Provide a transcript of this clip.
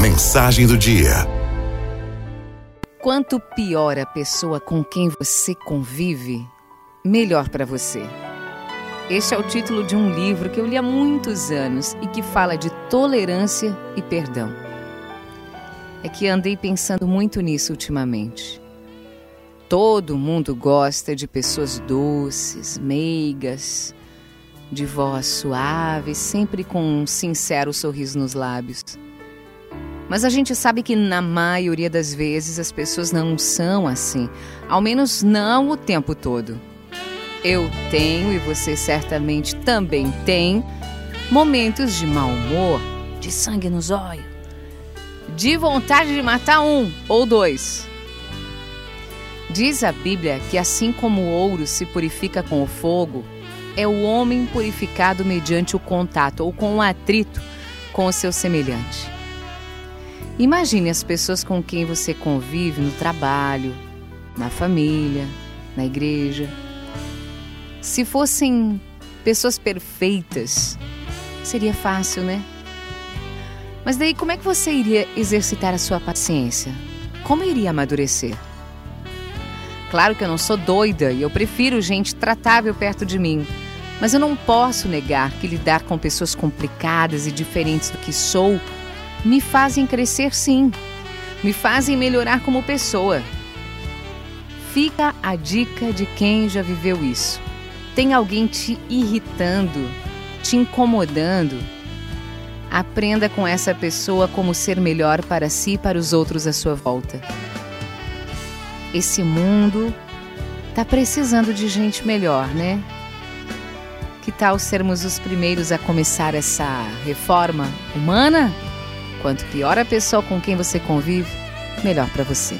Mensagem do dia. Quanto pior a pessoa com quem você convive, melhor para você. Este é o título de um livro que eu li há muitos anos e que fala de tolerância e perdão. É que andei pensando muito nisso ultimamente. Todo mundo gosta de pessoas doces, meigas, de voz suave, sempre com um sincero sorriso nos lábios. Mas a gente sabe que na maioria das vezes as pessoas não são assim, ao menos não o tempo todo. Eu tenho e você certamente também tem momentos de mau humor, de sangue nos olhos, de vontade de matar um ou dois. Diz a Bíblia que assim como o ouro se purifica com o fogo, é o homem purificado mediante o contato ou com o atrito com o seu semelhante. Imagine as pessoas com quem você convive no trabalho, na família, na igreja. Se fossem pessoas perfeitas, seria fácil, né? Mas daí como é que você iria exercitar a sua paciência? Como iria amadurecer? Claro que eu não sou doida e eu prefiro gente tratável perto de mim. Mas eu não posso negar que lidar com pessoas complicadas e diferentes do que sou me fazem crescer sim. Me fazem melhorar como pessoa. Fica a dica de quem já viveu isso. Tem alguém te irritando, te incomodando? Aprenda com essa pessoa como ser melhor para si e para os outros à sua volta. Esse mundo tá precisando de gente melhor, né? Que tal sermos os primeiros a começar essa reforma humana? Quanto pior a pessoa com quem você convive, melhor para você.